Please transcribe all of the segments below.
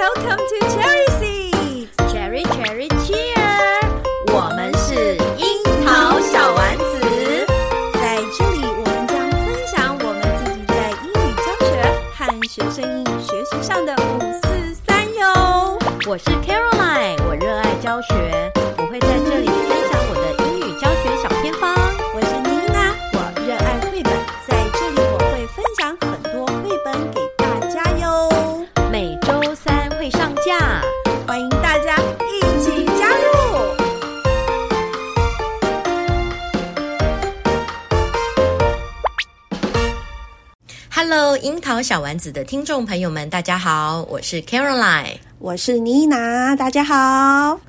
Hello，Welcome to Cherry Seeds，Cherry Cherry Cheer，我们是樱桃小丸子，在这里我们将分享我们自己在英语教学和学生英语学习上的五四三哟。我是 Caroline，樱桃小丸子的听众朋友们，大家好，我是 Caroline，我是妮娜，大家好。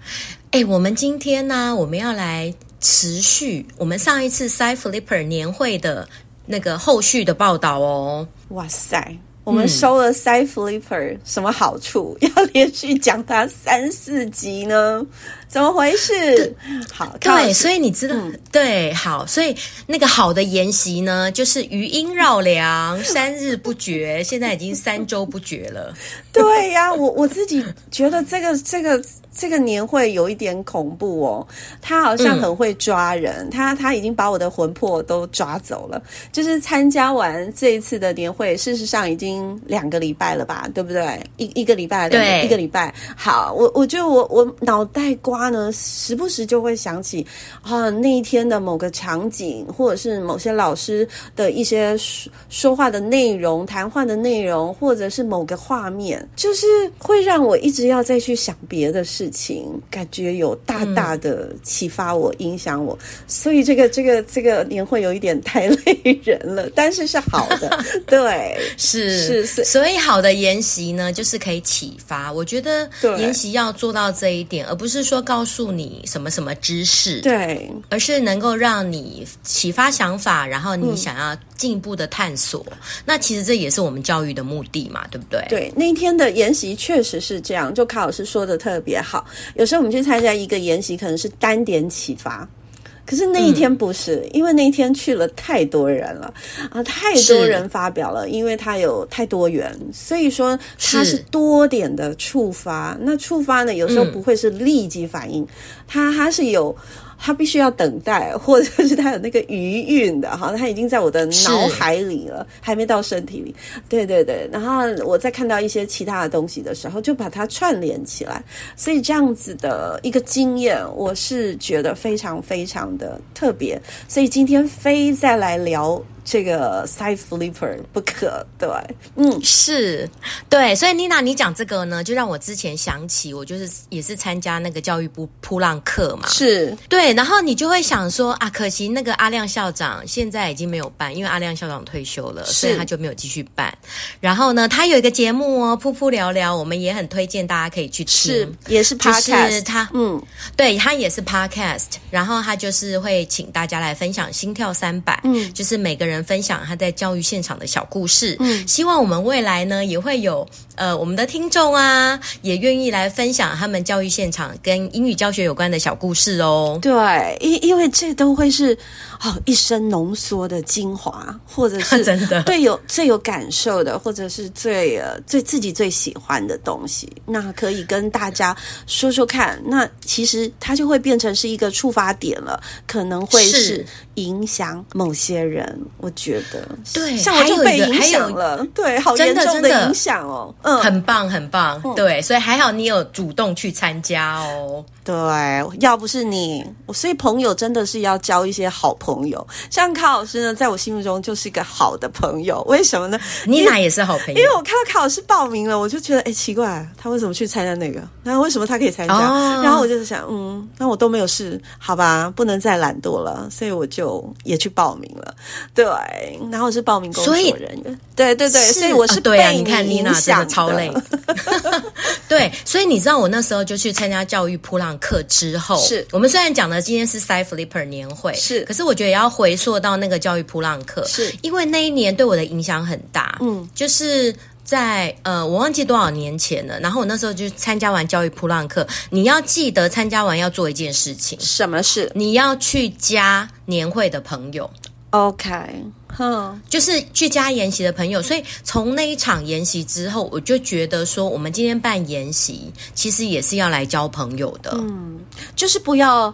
哎，我们今天呢，我们要来持续我们上一次 Side Flipper 年会的那个后续的报道哦。哇塞，我们收了 Side Flipper，嗯，什么好处？要连续讲它三四集呢？怎么回事？好，对，所以你知道，嗯、对，好，所以那个好的研习呢，就是余音绕梁，三日不绝，现在已经三周不绝了。对呀、啊，我我自己觉得这个这个这个年会有一点恐怖哦，他好像很会抓人，嗯、他他已经把我的魂魄都抓走了。就是参加完这一次的年会，事实上已经两个礼拜了吧，对不对？一一个礼拜，对，一个礼拜。好，我我觉得我我脑袋瓜。他呢，时不时就会想起啊，那一天的某个场景，或者是某些老师的一些说说话的内容、谈话的内容，或者是某个画面，就是会让我一直要再去想别的事情，感觉有大大的启发我、嗯、影响我。所以这个这个这个年会有一点太累人了，但是是好的，对，是是是。所以好的研习呢，就是可以启发。我觉得研习要做到这一点，而不是说。告诉你什么什么知识，对，而是能够让你启发想法，然后你想要进一步的探索。嗯。那其实这也是我们教育的目的嘛，对不对？对，那天的研习确实是这样，就卡老师说的特别好。有时候我们去参加一个研习，可能是单点启发。可是那一天不是，嗯，因为那一天去了太多人了啊，太多人发表了，因为它有太多元，所以说它是多点的触发。那触发呢，有时候不会是立即反应，嗯，它还是有。他必须要等待，或者是他有那个余韵的哈，他已经在我的脑海里了，还没到身体里。对对对，然后我在看到一些其他的东西的时候，就把它串联起来。所以这样子的一个经验，我是觉得非常非常的特别。所以今天非再来聊。这个 side flipper 不可对，嗯，是对，所以妮娜，你讲这个呢，就让我之前想起，我就是也是参加那个教育部扑浪课嘛，是。对，然后你就会想说啊，可惜那个阿亮校长现在已经没有办，因为阿亮校长退休了，所以他就没有继续办。然后呢，他有一个节目哦，噗噗聊聊，我们也很推荐大家可以去听，是也是 podcast，就是他，嗯，对他也是 podcast，然后他就是会请大家来分享心跳三百，嗯，就是每个人。分享他在教育现场的小故事，嗯，希望我们未来呢也会有呃我们的听众啊，也愿意来分享他们教育现场跟英语教学有关的小故事哦。对，因因为这都会是哦一生浓缩的精华，或者是 真的对有最有感受的，或者是最呃最自己最喜欢的东西，那可以跟大家说说看。那其实它就会变成是一个触发点了，可能会是影响某些人。我觉得对，像我就被影响了，对，好严重的影响哦，嗯，很棒，很棒，嗯，对，所以还好你有主动去参加哦。对，要不是你，我所以朋友真的是要交一些好朋友。像卡老师呢，在我心目中就是一个好的朋友。为什么呢？妮娜也是好朋友。因为我看到卡老师报名了，我就觉得哎，奇怪，他为什么去参加那个？那为什么他可以参加？哦，然后我就想，嗯，那我都没有事，好吧，不能再懒惰了，所以我就也去报名了。对，然后是报名工作人员，对对对，所以我是被你看妮娜真的，超累。对，所以你知道我那时候就去参加教育噗浪客之后，是我们虽然讲的今天是 Side Flipper 年会，是，可是我觉得也要回溯到那个教育噗浪客，是因为那一年对我的影响很大，嗯，就是。在呃，我忘记多少年前了。然后我那时候就参加完教育噗浪客，你要记得参加完要做一件事情。什么事？你要去加年会的朋友。OK，哼，就是去加研习的朋友。所以从那一场研习之后，我就觉得说，我们今天办研习，其实也是要来交朋友的。嗯，就是不要。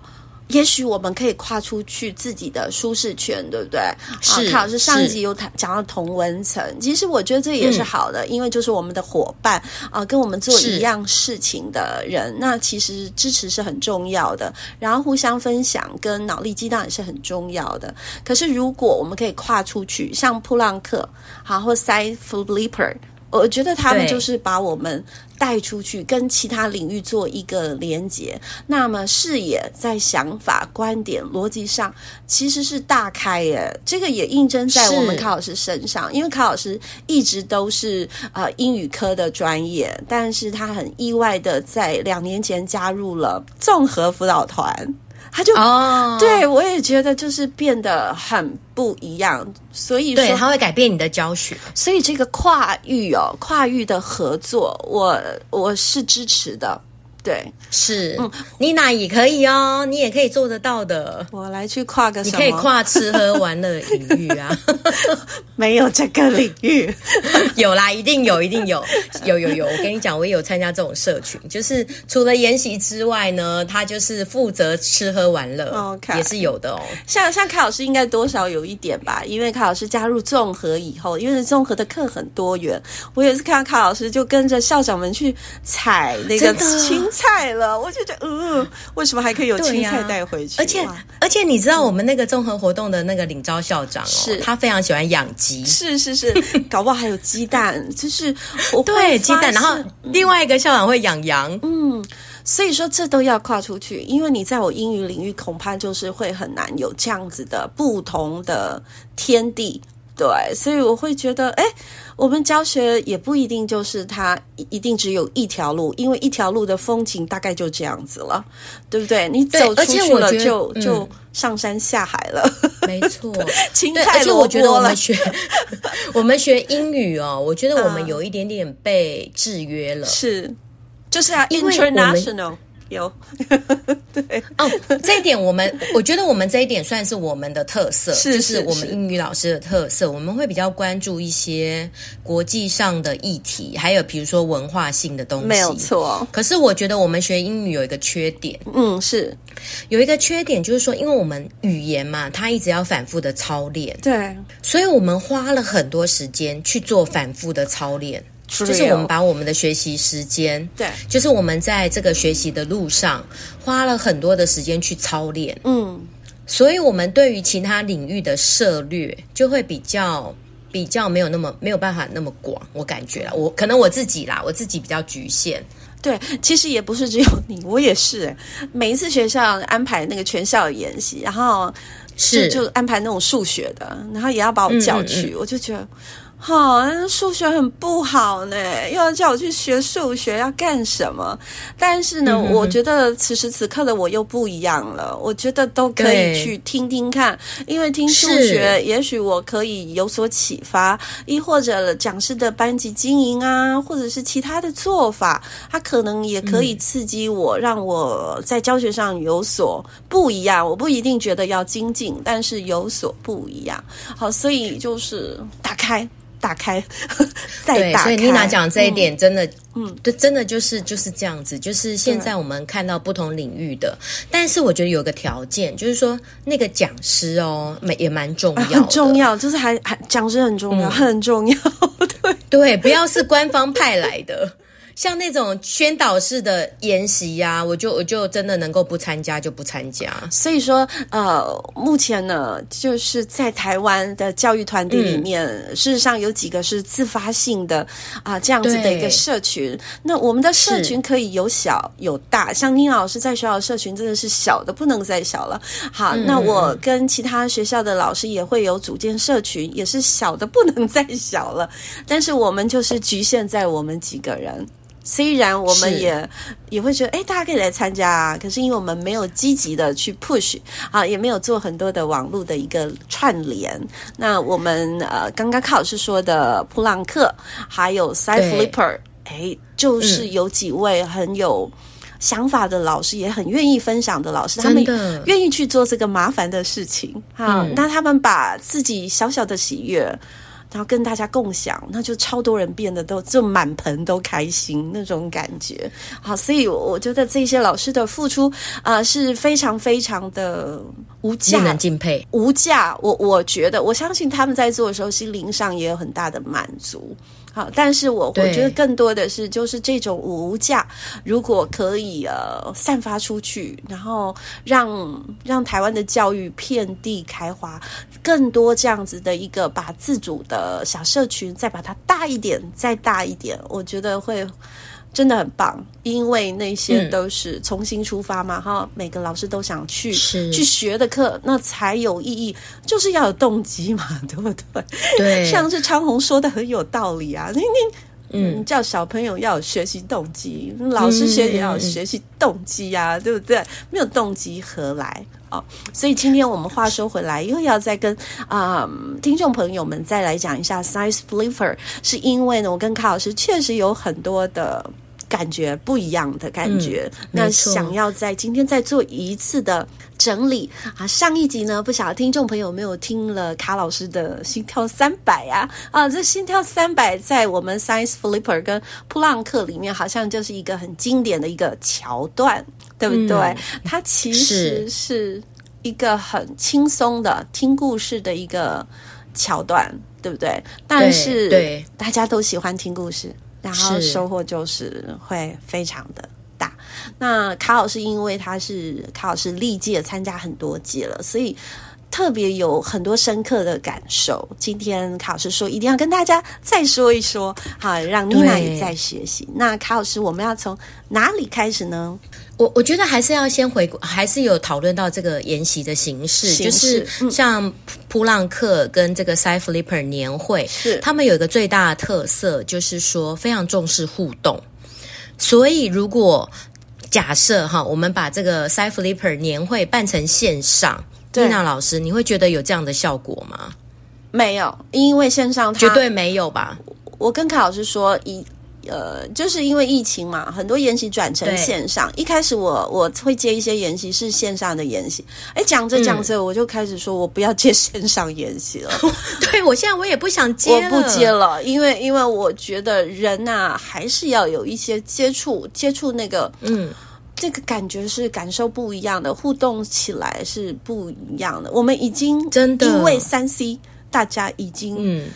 也许我们可以跨出去自己的舒适圈，对不对？是。啊，卡老师上一集有谈讲到同文层，其实我觉得这也是好的，嗯，因为就是我们的伙伴啊，跟我们做一样事情的人，那其实支持是很重要的，然后互相分享跟脑力激荡也是很重要的。可是如果我们可以跨出去，像普朗克，好，或 Side Flipper。我觉得他们就是把我们带出去，跟其他领域做一个连接。那么视野在想法、观点、逻辑上其实是大开耶。这个也印证在我们卡老师身上，因为卡老师一直都是呃英语科的专业，但是他很意外的在两年前加入了综合辅导团。他就哦，对我也觉得就是变得很不一样，所以对，他会改变你的教学，所以这个跨域哦，跨域的合作，我我是支持的。对，是，嗯，妮娜也可以哦，你也可以做得到的。我来去跨个什么？你可以跨吃喝玩乐领域啊，没有这个领域，有啦，一定有，一定有，有有有。我跟你讲，我也有参加这种社群，就是除了研习之外呢，他就是负责吃喝玩乐，OK，也是有的哦。像像卡老师应该多少有一点吧，因为卡老师加入综合以后，因为综合的课很多元，我也是看到卡老师就跟着校长们去踩那个青。菜了，我就觉得，嗯，为什么还可以有青菜带回去？而且，而且你知道，我们那个综合活动的那个领招校长哦，是他非常喜欢养鸡，是是是，搞不好还有鸡蛋，就是我对鸡蛋。然后另外一个校长会养羊，嗯，所以说这都要跨出去，因为你在我英语领域恐怕就是会很难有这样子的不同的天地。对，所以我会觉得，哎，我们教学也不一定就是它一定只有一条路，因为一条路的风景大概就这样子了，对不对？你走出去了就，就就上山下海了，没错。青菜萝卜了。而且我觉得我们学 我们学英语哦，我觉得我们有一点点被制约了，是，就是要 international。有，对。哦，这一点我们我觉得我们这一点算是我们的特色，是，是，是我们英语老师的特色。我们会比较关注一些国际上的议题，还有比如说文化性的东西，没有错。可是我觉得我们学英语有一个缺点，嗯，是。有一个缺点，就是说，因为我们语言嘛，它一直要反复的操练，对，所以我们花了很多时间去做反复的操练。就是我们把我们的学习时间，对，就是我们在这个学习的路上花了很多的时间去操练，嗯，所以我们对于其他领域的涉略就会比较比较没有那么没有办法那么广，我感觉啦，我可能我自己啦，我自己比较局限。对，其实也不是只有你，我也是。每一次学校安排那个全校的研习，然后是就安排那种数学的，然后也要把我叫去，嗯嗯嗯，我就觉得。好、哦，数学很不好呢，又要叫我去学数学，要干什么？但是呢，嗯、我觉得此时此刻的我又不一样了。我觉得都可以去听听看，因为听数学，也许我可以有所启发，亦或者讲师的班级经营啊，或者是其他的做法，它可能也可以刺激我，嗯、让我在教学上有所不一样。我不一定觉得要精进，但是有所不一样。好，所以就是打开。打开，再打所以妮娜讲这一点真的，嗯，对，真的就是就是这样子。就是现在我们看到不同领域的，但是我觉得有个条件，就是说那个讲师哦，也也蛮重要，很重要，就是还还讲师很重要，嗯、很重要。对对，不要是官方派来的。像那种宣导式的研习呀，我就我就真的能够不参加就不参加。所以说，呃，目前呢，就是在台湾的教育团体里面，嗯、事实上有几个是自发性的啊、呃，这样子的一个社群。那我们的社群可以有小有大，像宁老师在学校的社群真的是小的不能再小了。好，嗯、那我跟其他学校的老师也会有组建社群，也是小的不能 再小了。但是我们就是局限在我们几个人。虽然我们也也会觉得，哎，大家可以来参加啊。可是因为我们没有积极的去 push 啊，也没有做很多的网络的一个串联。那我们呃，刚刚卡老师说的普朗克，还有 Side Flipper，哎，就是有几位很有想法的老师，嗯、也很愿意分享的老师，他们愿意去做这个麻烦的事情。好，嗯、那他们把自己小小的喜悦。然后跟大家共享，那就超多人变得都就满盆都开心那种感觉。好，所以我觉得这些老师的付出啊、呃、是非常非常的无价，令人敬佩。无价，我我觉得我相信他们在做的时候心灵上也有很大的满足。好，但是我我觉得更多的是，就是这种无价，如果可以呃散发出去，然后让让台湾的教育遍地开花，更多这样子的一个把自主的小社群，再把它大一点，再大一点，我觉得会。真的很棒，因为那些都是重新出发嘛，哈、嗯，每个老师都想去是去学的课，那才有意义，就是要有动机嘛，对不对？对，像是昌鸿说的很有道理啊，你你嗯，叫小朋友要有学习动机，老师学也要有学习动机呀、啊，嗯、对不对？没有动机何来？哦，所以今天我们话说回来，又要再跟啊、呃、听众朋友们再来讲一下 Side Flipper，是因为呢，我跟卡老师确实有很多的。感觉不一样的感觉，嗯、那想要在今天再做一次的整理啊。上一集呢，不晓得听众朋友有没有听了卡老师的心跳三百啊？啊，这心跳三百在我们 Science Flipper 跟普朗克里面，好像就是一个很经典的一个桥段，对不对？嗯、它其实是一个很轻松的听故事的一个桥段，对不对？但是对大家都喜欢听故事。然后收获就是会非常的大。那卡老师因为他是卡老师历届参加很多届了，所以特别有很多深刻的感受。今天卡老师说一定要跟大家再说一说，好，让妮娜也在学习。那卡老师，我们要从哪里开始呢？我我觉得还是要先回顾，还是有讨论到这个研习的形式，形式就是像普朗克跟这个 Side Flipper 年会，是他们有一个最大的特色，就是说非常重视互动。所以如果假设哈，我们把这个 Side Flipper 年会办成线上，妮娜老师，你会觉得有这样的效果吗？没有，因为线上绝对没有吧？我跟凯老师说一。呃，就是因为疫情嘛，很多研习转成线上。一开始我我会接一些研习是线上的研习，哎，讲着讲着我就开始说我不要接线上研习了。嗯、对，我现在我也不想接了，我不接了，因为因为我觉得人呐、啊、还是要有一些接触，接触那个嗯，这个感觉是感受不一样的，互动起来是不一样的。我们已经真的因为三 C，大家已经嗯。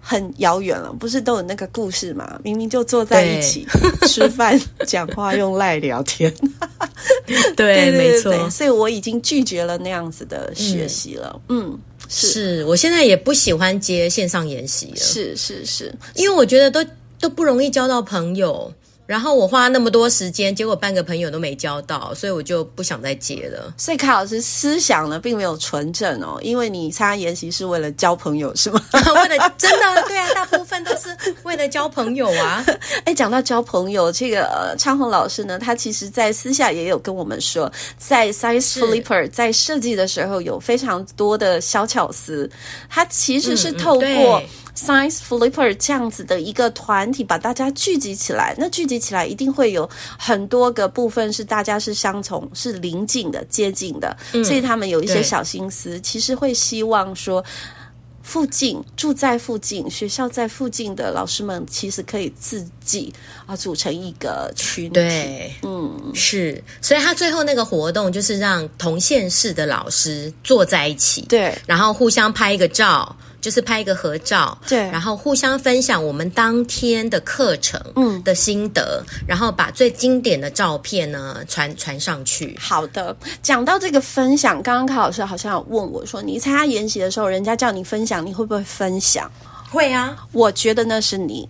很遥远了，不是都有那个故事吗？明明就坐在一起对 吃饭、讲话，用赖聊天。对，对，对，对，没错。所以我已经拒绝了那样子的学习了。嗯，嗯，是，是我现在也不喜欢接线上研习了。是是是，因为我觉得都都不容易交到朋友。然后我花那么多时间，结果半个朋友都没交到，所以我就不想再接了。所以卡老师思想呢，并没有纯正哦，因为你参加研习是为了交朋友，是吗？为了真的对啊，大部分都是为了交朋友啊。哎，讲到交朋友，这个呃，昌鸿老师呢，他其实在私下也有跟我们说，在 Size Flipper 在设计的时候有非常多的小巧思，他其实是透过、嗯。嗯 Side Flipper 这样子的一个团体，把大家聚集起来，那聚集起来一定会有很多个部分是大家是相从、是邻近的、接近的，嗯、所以他们有一些小心思，其实会希望说，附近住在附近、学校在附近的老师们，其实可以自己啊组成一个群体。对，嗯，是，所以他最后那个活动就是让同县市的老师坐在一起，对，然后互相拍一个照。就是拍一个合照，对，然后互相分享我们当天的课程，嗯，的心得，嗯，然后把最经典的照片呢传传上去。好的，讲到这个分享，刚刚卡老师好像有问我说，你参加研习的时候，人家叫你分享，你会不会分享？会啊，我觉得那是你，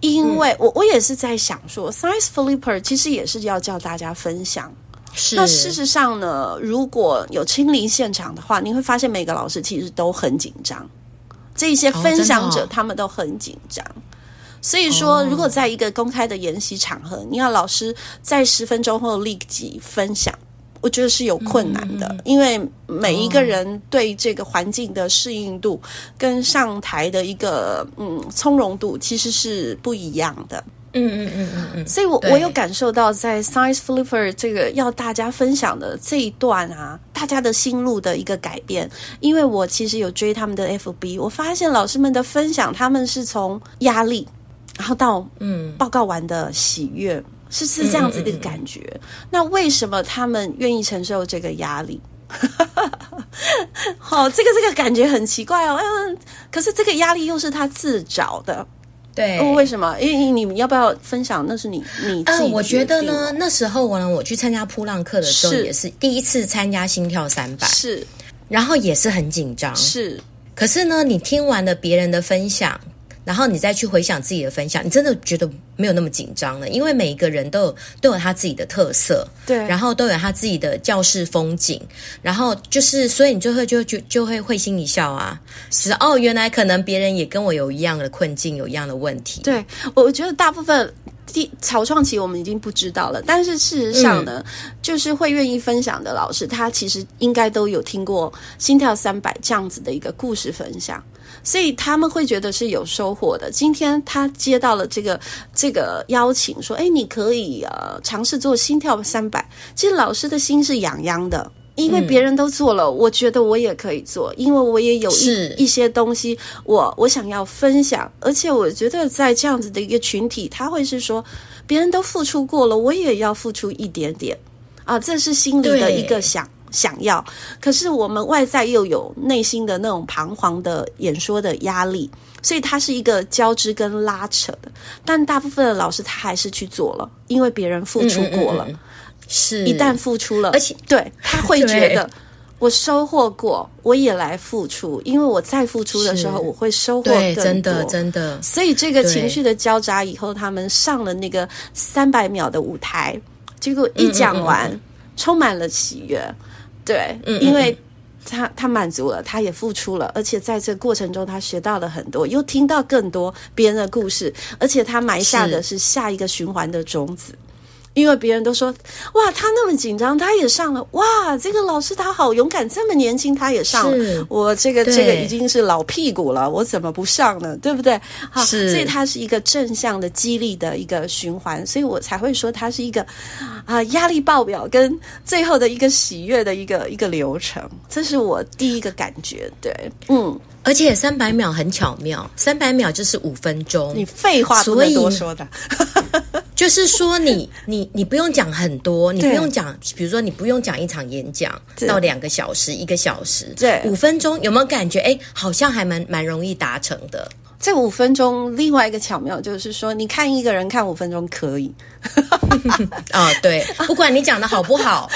因为我我也是在想说，Science Flipper 其实也是要叫大家分享。是。那事实上呢，如果有亲临现场的话，你会发现每个老师其实都很紧张。这些分享者，他们都很紧张，所以说，如果在一个公开的研习场合，你要老师在十分钟后立即分享，我觉得是有困难的，因为每一个人对这个环境的适应度跟上台的一个嗯从容度其实是不一样的。嗯嗯嗯嗯嗯，所以我我有感受到，在 Science Flipper 这个要大家分享的这一段啊，大家的心路的一个改变。因为我其实有追他们的 FB，我发现老师们的分享，他们是从压力，然后到嗯报告完的喜悦，是是这样子的一个感觉。嗯嗯嗯。那为什么他们愿意承受这个压力？好，这个这个感觉很奇怪哦。嗯，可是这个压力又是他自找的。对，为什么？因为你们要不要分享？那是你你自己。呃，我觉得呢，那时候呢，我去参加扑浪课的时候，也是第一次参加心跳三百，是，然后也是很紧张，是。可是呢，你听完了别人的分享。然后你再去回想自己的分享，你真的觉得没有那么紧张了，因为每一个人都有都有他自己的特色，对，然后都有他自己的教室风景，然后就是，所以你就会就就就会会心一笑啊，是哦，原来可能别人也跟我有一样的困境，有一样的问题。对，我觉得大部分第草创期我们已经不知道了，但是事实上呢，嗯、就是会愿意分享的老师，他其实应该都有听过心跳三百这样子的一个故事分享。所以他们会觉得是有收获的。今天他接到了这个这个邀请，说：“哎，你可以呃尝试做心跳三百。”其实老师的心是痒痒的，因为别人都做了，嗯、我觉得我也可以做，因为我也有一一些东西我，我我想要分享。而且我觉得在这样子的一个群体，他会是说，别人都付出过了，我也要付出一点点啊，这是心里的一个想。想要，可是我们外在又有内心的那种彷徨的演说的压力，所以它是一个交织跟拉扯的。但大部分的老师他还是去做了，因为别人付出过了，嗯嗯嗯，是。一旦付出了，而且对他会 觉得我收获过，我也来付出，因为我再付出的时候我会收获更多，真的真的。所以这个情绪的交杂以后，他们上了那个三百秒的舞台，结果一讲完，嗯嗯嗯，充满了喜悦。对，因为他他满足了，他也付出了，而且在这过程中，他学到了很多，又听到更多别人的故事，而且他埋下的是下一个循环的种子。因为别人都说，哇，他那么紧张，他也上了，哇，这个老师他好勇敢，这么年轻他也上了，我这个这个已经是老屁股了，我怎么不上呢？对不对？好，所以它是一个正向的激励的一个循环，所以我才会说它是一个啊压力爆表跟最后的一个喜悦的一个一个流程，这是我第一个感觉。对，嗯。而且三百秒很巧妙，三百秒就是五分钟。你废话不能多说的，就是说你 你你不用讲很多，你不用讲，比如说你不用讲一场演讲到两个小时、一个小时，对，五分钟有没有感觉？哎，好像还蛮蛮容易达成的。这五分钟另外一个巧妙就是说，你看一个人看五分钟可以。啊、哦，对，不管你讲的好不好，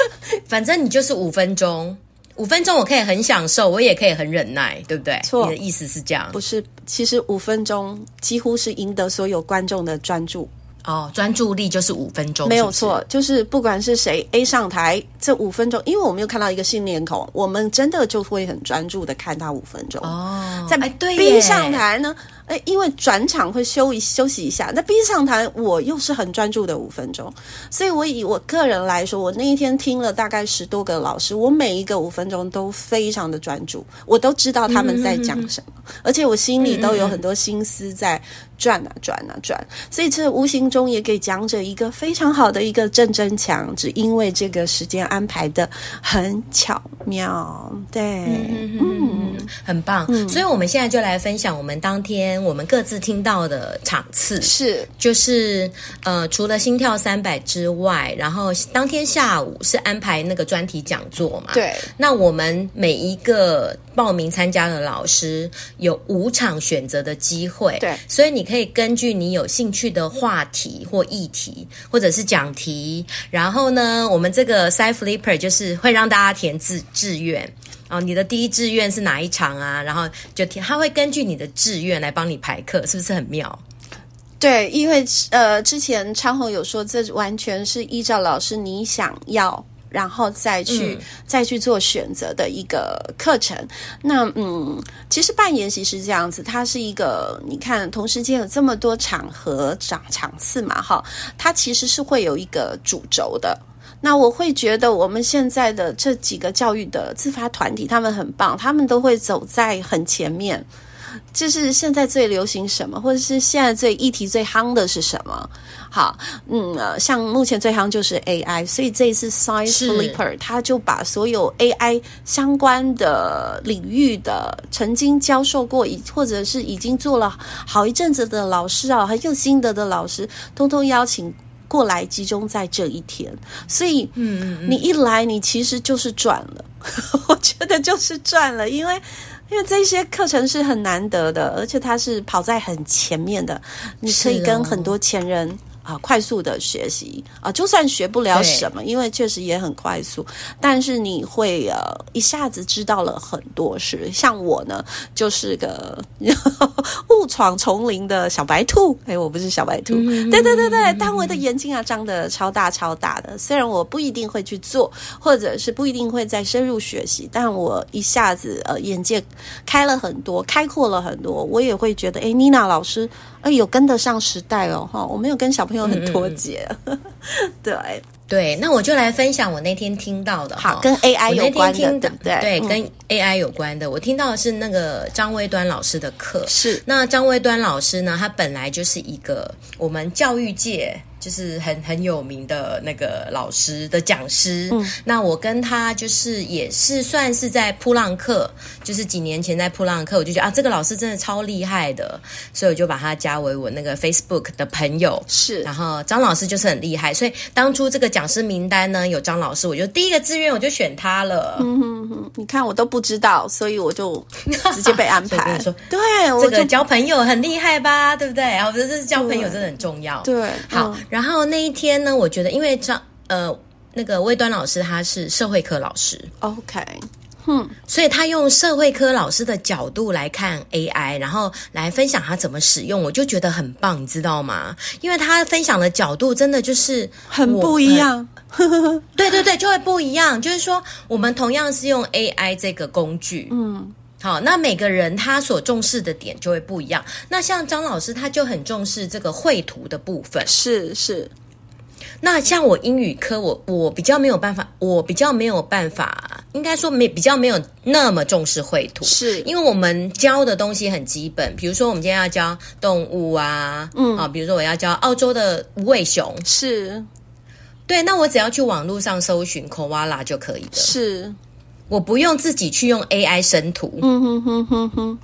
反正你就是五分钟。五分钟我可以很享受，我也可以很忍耐，对不对？错，你的意思是这样？不是，其实五分钟几乎是赢得所有观众的专注。哦，专注力就是五分钟？没有错，就是不管是谁 A 上台，这五分钟，因为我们又看到一个新脸孔，我们真的就会很专注的看他五分钟。哦，在 B 上台呢？哎，因为转场会休一休息一下，那 B 上台我又是很专注的五分钟，所以我以我个人来说，我那一天听了大概十多个老师，我每一个五分钟都非常的专注，我都知道他们在讲什么，嗯、而且我心里都有很多心思在转啊转啊转，所以这无形中也给讲者一个非常好的一个正增强，只因为这个时间安排的很巧妙，对，嗯，嗯。很棒，嗯、所以我们现在就来分享我们当天。天我们各自听到的场次是，就是呃，除了心跳三百之外，然后当天下午是安排那个专题讲座嘛？对。那我们每一个报名参加的老师有五场选择的机会，对。所以你可以根据你有兴趣的话题或议题，或者是讲题，然后呢，我们这个 Side Flipper 就是会让大家填志志愿。哦，你的第一志愿是哪一场啊？然后就填，他会根据你的志愿来帮你排课，是不是很妙？对，因为呃，之前昌宏有说，这完全是依照老师你想要，然后再去、嗯、再去做选择的一个课程。那嗯，其实办研习是这样子，它是一个你看，同时间有这么多场合场场次嘛，哈，它其实是会有一个主轴的。那我会觉得，我们现在的这几个教育的自发团体，他们很棒，他们都会走在很前面。就是现在最流行什么，或者是现在最议题最夯的是什么？好，嗯，像目前最夯就是 AI，所以这一次 Science Flipper 他就把所有 AI 相关的领域的曾经教授过，或者是已经做了好一阵子的老师啊，很有心得的老师，通通邀请。过来集中在这一天，所以，嗯，你一来，你其实就是赚了。我觉得就是赚了，因为，因为这些课程是很难得的，而且它是跑在很前面的，你可以跟很多前人。啊，快速的学习啊，就算学不了什么，因为确实也很快速，但是你会呃一下子知道了很多事。像我呢，就是个 误闯丛林的小白兔。哎，我不是小白兔，嗯、对对对对，但我的眼睛啊张得超大超大的。虽然我不一定会去做，或者是不一定会再深入学习，但我一下子呃眼界开了很多，开阔了很多。我也会觉得，哎，妮娜老师。哎，有跟得上时代哦，哈！我没有跟小朋友很脱节，嗯 嗯对对。那我就来分享我那天听到的，好，跟 AI 有关的，对对，对，跟 AI 有关的。我听到的是那个张威端老师的课，是。那张威端老师呢，他本来就是一个我们教育界。就是很很有名的那个老师的讲师，嗯，那我跟他就是也是算是在扑浪课，就是几年前在扑浪课，我就觉得啊，这个老师真的超厉害的，所以我就把他加为我那个 Facebook 的朋友。是，然后张老师就是很厉害，所以当初这个讲师名单呢有张老师，我就第一个志愿我就选他了。嗯哼哼，你看我都不知道，所以我就直接被安排。说对，这个交朋友很厉害吧？对不对？然后我觉得这是交朋友真的很重要。对，对好。嗯然后那一天呢，我觉得因为张呃那个魏端老师他是社会科老师，OK，嗯，所以他用社会科老师的角度来看 AI，然后来分享他怎么使用，我就觉得很棒，你知道吗？因为他分享的角度真的就是很不一样，对对对，就会不一样。就是说，我们同样是用 AI 这个工具，嗯。好，那每个人他所重视的点就会不一样。那像张老师，他就很重视这个绘图的部分。是是。那像我英语科，我我比较没有办法，我比较没有办法，应该说没比较没有那么重视绘图。是因为我们教的东西很基本，比如说我们今天要教动物啊，嗯，啊，比如说我要教澳洲的无尾熊，是。对，那我只要去网络上搜寻 koala 就可以了。是。我不用自己去用 AI 生图，嗯哼哼哼哼，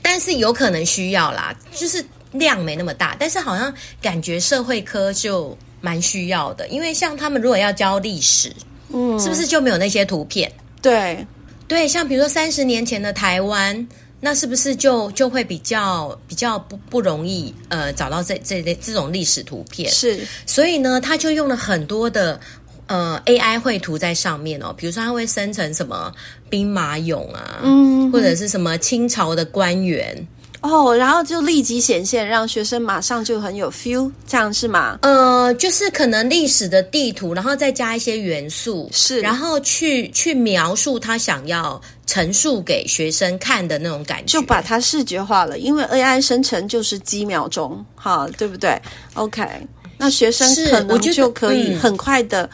但是有可能需要啦，就是量没那么大，但是好像感觉社会科就蛮需要的，因为像他们如果要教历史，嗯，是不是就没有那些图片？对，对，像比如说三十年前的台湾，那是不是就就会比较比较不不容易呃找到这这类这种历史图片？是，所以呢，他就用了很多的。呃，AI 绘图在上面哦，比如说它会生成什么兵马俑啊，嗯，或者是什么清朝的官员哦，然后就立即显现，让学生马上就很有 feel，这样是吗？呃，就是可能历史的地图，然后再加一些元素，是，然后去去描述他想要陈述给学生看的那种感觉，就把它视觉化了，因为 AI 生成就是几秒钟，哈，对不对？OK，那学生可能就可以很快的。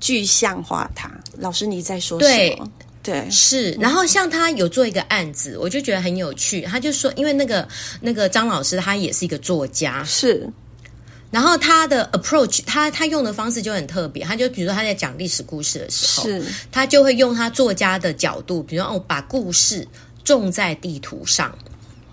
具象化它，老师你在说什么？对，对是。然后像他有做一个案子，我就觉得很有趣。他就说，因为那个那个张老师他也是一个作家，是。然后他的 approach，他他用的方式就很特别。他就比如说他在讲历史故事的时候，是，他就会用他作家的角度，比如说哦，把故事种在地图上。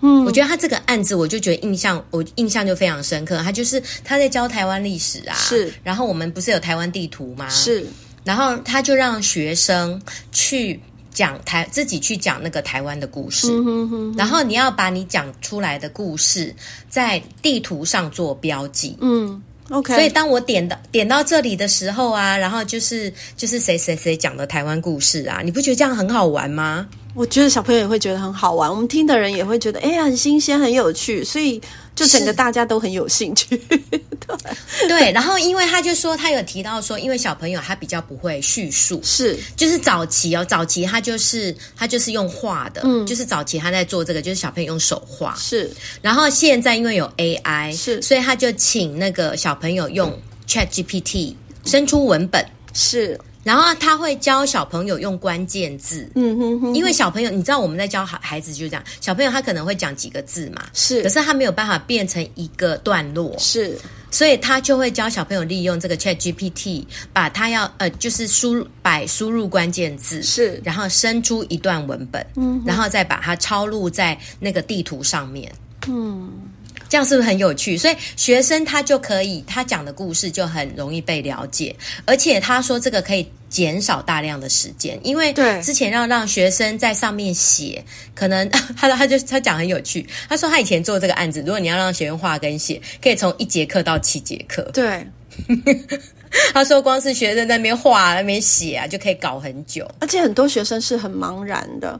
嗯，我觉得他这个案子，我就觉得印象，我印象就非常深刻。他就是他在教台湾历史啊，是。然后我们不是有台湾地图吗？是。然后他就让学生去讲台，自己去讲那个台湾的故事。嗯哼哼。然后你要把你讲出来的故事在地图上做标记。嗯。OK。所以当我点到点到这里的时候啊，然后就是就是谁谁谁讲的台湾故事啊，你不觉得这样很好玩吗？我觉得小朋友也会觉得很好玩，我们听的人也会觉得哎呀很新鲜很有趣，所以就整个大家都很有兴趣。对，对，然后因为他就说他有提到说，因为小朋友他比较不会叙述，是。就是早期哦，早期他就是他就是用画的，嗯，就是早期他在做这个，就是小朋友用手画。是，然后现在因为有 AI 是，所以他就请那个小朋友用 ChatGPT 生出文本。是。然后他会教小朋友用关键字，嗯哼哼，因为小朋友，你知道我们在教孩孩子就是这样，小朋友他可能会讲几个字嘛，是，可是他没有办法变成一个段落，是，所以他就会教小朋友利用这个 ChatGPT，把他要呃就是输入摆输入关键字，是，然后生出一段文本，嗯，然后再把它抄录在那个地图上面，嗯。这样是不是很有趣？所以学生他就可以，他讲的故事就很容易被了解，而且他说这个可以减少大量的时间，因为之前要让学生在上面写，可能 他他就他讲很有趣，他说他以前做这个案子，如果你要让学生画跟写，可以从一节课到七节课。对，他说光是学生在那边画、那边写啊，就可以搞很久，而且很多学生是很茫然的。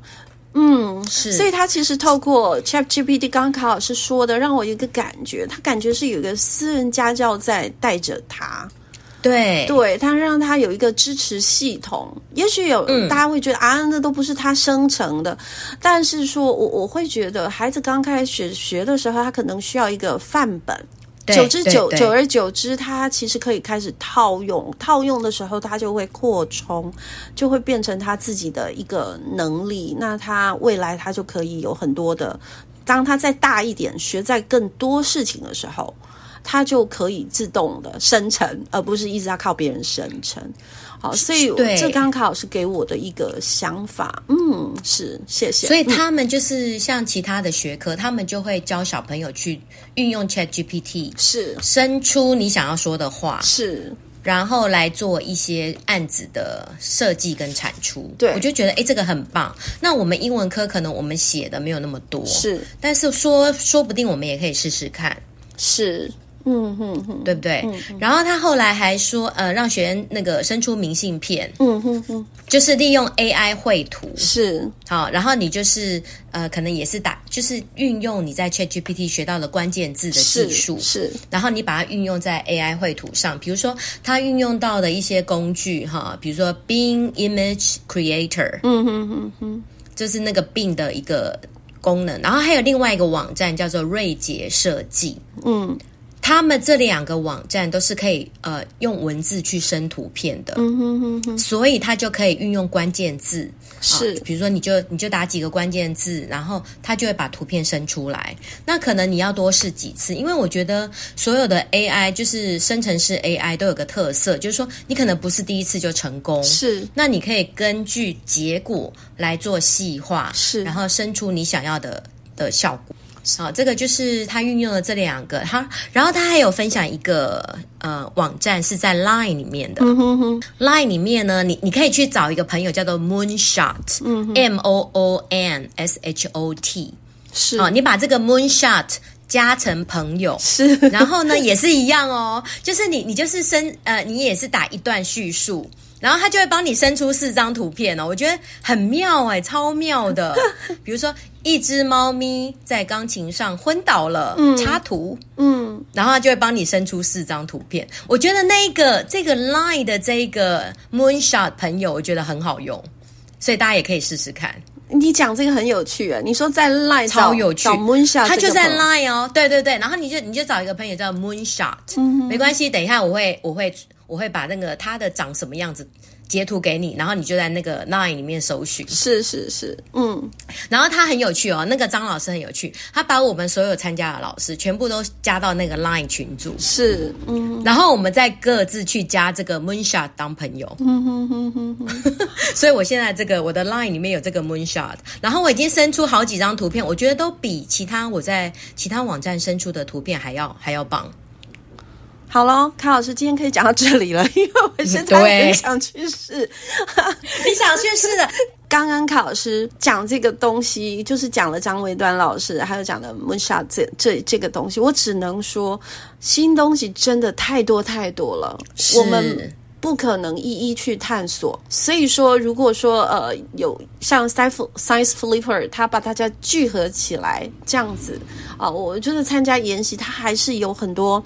嗯，是，所以他其实透过 ChatGPT，刚刚卡老师说的，让我有一个感觉，他感觉是有一个私人家教在带着他，对，对他让他有一个支持系统。也许有、嗯、大家会觉得啊，那都不是他生成的，但是说我我会觉得，孩子刚开始学学的时候，他可能需要一个范本。久之久久而久之，他其实可以开始套用，套用的时候，他就会扩充，就会变成他自己的一个能力。那他未来他就可以有很多的，当他再大一点，学在更多事情的时候，他就可以自动的生成，而不是一直要靠别人生成。好，所以对这刚卡老师给我的一个想法，嗯，是谢谢。所以他们就是像其他的学科，嗯、他们就会教小朋友去运用 ChatGPT，是生出你想要说的话，是，然后来做一些案子的设计跟产出。对，我就觉得哎，这个很棒。那我们英文科可能我们写的没有那么多，是，但是说说不定我们也可以试试看，是。对不对？然后他后来还说，呃，让学员那个伸出明信片，嗯哼哼，就是利用 AI 绘图，是。好，然后你就是呃，可能也是打，就是运用你在 ChatGPT 学到的关键字的技术，是，是，然后你把它运用在 AI 绘图上，比如说他运用到的一些工具哈，比如说 Bing Image Creator，嗯哼哼哼，就是那个 Bing 的一个功能，然后还有另外一个网站叫做瑞杰设计，嗯。他们这两个网站都是可以呃用文字去生图片的，嗯哼哼哼，所以它就可以运用关键字，是，呃，比如说你就你就打几个关键字，然后它就会把图片生出来。那可能你要多试几次，因为我觉得所有的 AI 就是生成式 AI 都有个特色，就是说你可能不是第一次就成功，是，那你可以根据结果来做细化，是，然后生出你想要的的效果。好，这个就是他运用了这两个，他然后他还有分享一个呃网站是在 Line 里面的，嗯哼哼，Line 里面呢，你你可以去找一个朋友叫做 Moonshot，嗯，M O O N S H O T 是，好，你把这个 Moonshot 加成朋友，是，然后呢也是一样哦，就是你你就是生呃你也是打一段叙述。然后他就会帮你生出四张图片哦，我觉得很妙哎，超妙的。比如说，一只猫咪在钢琴上昏倒了，嗯、插图，嗯，然后他就会帮你生出四张图片。我觉得那个这个 Line 的这个 Moonshot 朋友，我觉得很好用，所以大家也可以试试看。你讲这个很有趣啊！你说在 Line 超有趣，Moonshot，他就在 Line 哦，对对对，然后你就你就找一个朋友叫 Moonshot，、嗯、没关系，等一下我会我会。我会把那个它的长什么样子截图给你，然后你就在那个 Line 里面搜寻。是是是，嗯。然后他很有趣哦，那个张老师很有趣，他把我们所有参加的老师全部都加到那个 Line 群组。是，嗯。然后我们再各自去加这个 Moonshot 当朋友。嗯哼哼哼哼。所以我现在这个我的 Line 里面有这个 Moonshot，然后我已经生出好几张图片，我觉得都比其他我在其他网站生出的图片还要还要棒。好喽，卡老师今天可以讲到这里了，因为我现在很想去试。你想去试的？刚刚卡老师讲这个东西，就是讲了张维端老师，还有讲的 Moonshot 这这这个东西，我只能说新东西真的太多太多了，我们不可能一一去探索。所以说，如果说呃有像 Science Science Flipper，他把大家聚合起来这样子啊、呃，我觉得参加研习，他还是有很多。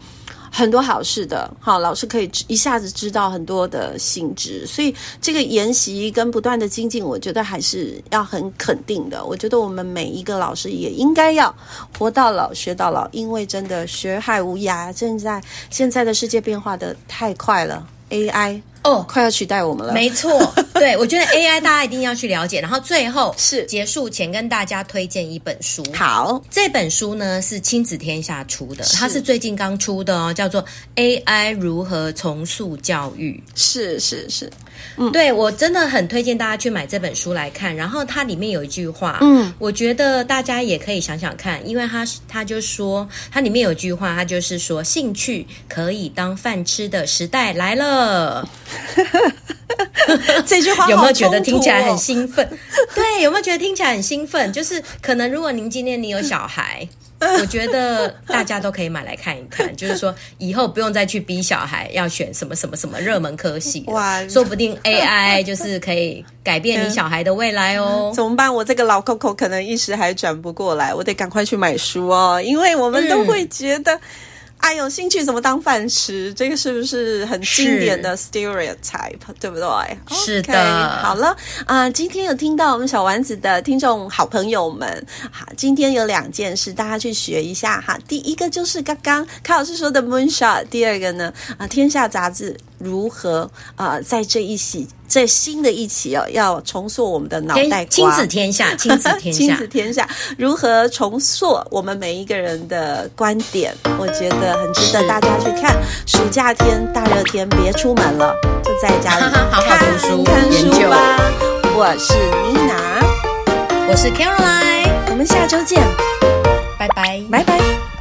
很多好事的，好老师可以一下子知道很多的性质，所以这个研习跟不断的精进，我觉得还是要很肯定的。我觉得我们每一个老师也应该要活到老学到老，因为真的学海无涯。现在现在的世界变化的太快了，AI。哦，oh, 快要取代我们了。没错，对，我觉得 AI 大家一定要去了解。然后最后是结束前跟大家推荐一本书。好，这本书呢是亲子天下出的，是它是最近刚出的哦，叫做《AI 如何重塑教育》。是是是。嗯，对，我真的很推荐大家去买这本书来看。然后它里面有一句话，嗯，我觉得大家也可以想想看，因为他他就说，它里面有一句话，他就是说，兴趣可以当饭吃的时代来了。这句话、哦、有没有觉得听起来很兴奋？对，有没有觉得听起来很兴奋？就是可能如果您今天你有小孩。我觉得大家都可以买来看一看，就是说以后不用再去逼小孩要选什么什么什么热门科系，哇，说不定 AI 就是可以改变你小孩的未来哦。怎么办？我这个老 Coco 可能一时还转不过来，我得赶快去买书哦，因为我们都会觉得。嗯哎，有兴趣怎么当饭吃？这个是不是很经典的 stereotype，对不对？是的。Okay, 好了啊、呃，今天有听到我们小丸子的听众好朋友们，好，今天有两件事，大家去学一下哈。第一个就是刚刚卡老师说的 moonshot，第二个呢啊，天下杂志。如何啊、呃，在这一期，在新的一期哦，要重塑我们的脑袋瓜。亲子天下，亲子天下，亲子天下，如何重塑我们每一个人的观点？我觉得很值得大家去看。暑假天，大热天，别出门了，就在家里 好好读书、看书吧。究我是妮娜，我是 Caroline，我们下周见，拜拜，拜拜。